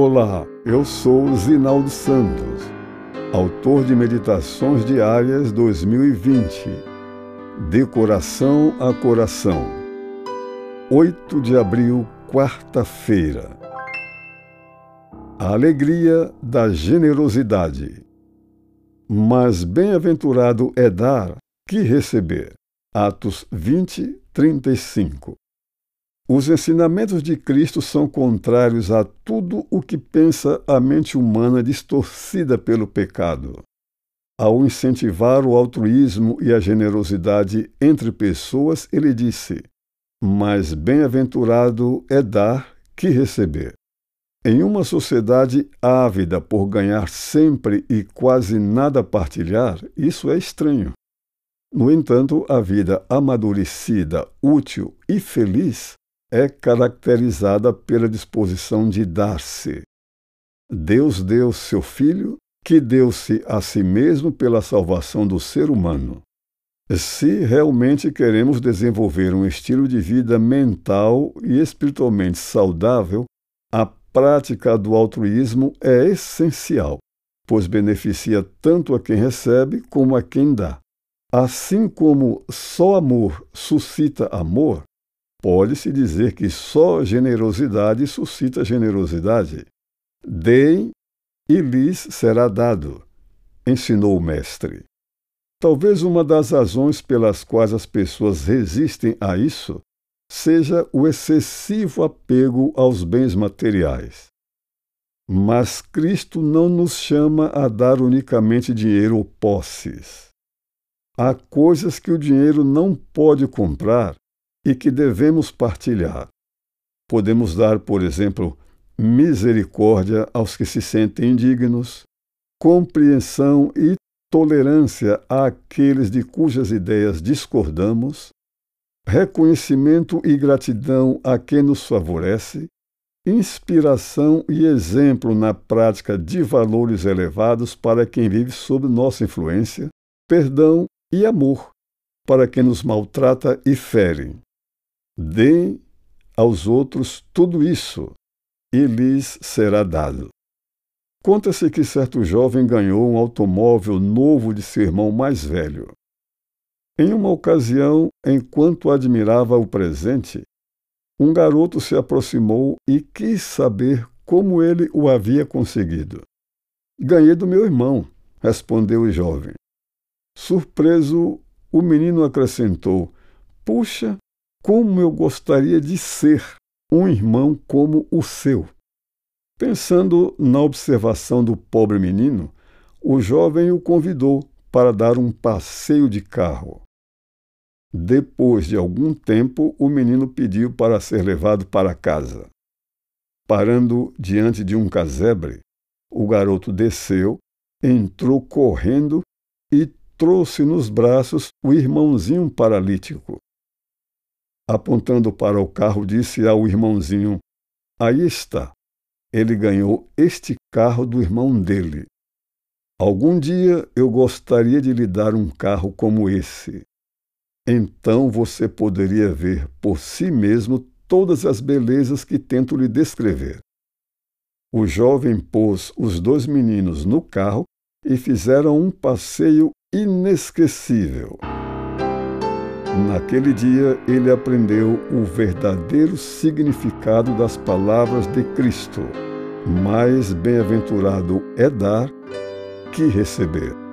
Olá, eu sou Zinaldo Santos, autor de Meditações Diárias 2020, De Coração a Coração. 8 de abril, quarta-feira. A alegria da generosidade. Mas bem-aventurado é dar que receber. Atos 20, 35. Os ensinamentos de Cristo são contrários a tudo o que pensa a mente humana distorcida pelo pecado. Ao incentivar o altruísmo e a generosidade entre pessoas, ele disse: Mais bem-aventurado é dar que receber. Em uma sociedade ávida por ganhar sempre e quase nada partilhar, isso é estranho. No entanto, a vida amadurecida, útil e feliz é caracterizada pela disposição de dar-se. Deus deu seu Filho, que deu-se a si mesmo pela salvação do ser humano. Se realmente queremos desenvolver um estilo de vida mental e espiritualmente saudável, a prática do altruísmo é essencial, pois beneficia tanto a quem recebe como a quem dá. Assim como só amor suscita amor, Pode-se dizer que só generosidade suscita generosidade. Deem e lhes será dado, ensinou o Mestre. Talvez uma das razões pelas quais as pessoas resistem a isso seja o excessivo apego aos bens materiais. Mas Cristo não nos chama a dar unicamente dinheiro ou posses. Há coisas que o dinheiro não pode comprar e que devemos partilhar. Podemos dar, por exemplo, misericórdia aos que se sentem indignos, compreensão e tolerância àqueles de cujas ideias discordamos, reconhecimento e gratidão a quem nos favorece, inspiração e exemplo na prática de valores elevados para quem vive sob nossa influência, perdão e amor para quem nos maltrata e fere. Deem aos outros tudo isso, e lhes será dado. Conta-se que certo jovem ganhou um automóvel novo de seu irmão mais velho. Em uma ocasião, enquanto admirava o presente, um garoto se aproximou e quis saber como ele o havia conseguido. Ganhei do meu irmão, respondeu o jovem. Surpreso, o menino acrescentou: Puxa, como eu gostaria de ser um irmão como o seu. Pensando na observação do pobre menino, o jovem o convidou para dar um passeio de carro. Depois de algum tempo, o menino pediu para ser levado para casa. Parando diante de um casebre, o garoto desceu, entrou correndo e trouxe nos braços o irmãozinho paralítico. Apontando para o carro, disse ao irmãozinho: Aí está. Ele ganhou este carro do irmão dele. Algum dia eu gostaria de lhe dar um carro como esse. Então você poderia ver por si mesmo todas as belezas que tento lhe descrever. O jovem pôs os dois meninos no carro e fizeram um passeio inesquecível. Naquele dia, ele aprendeu o verdadeiro significado das palavras de Cristo. Mais bem-aventurado é dar que receber.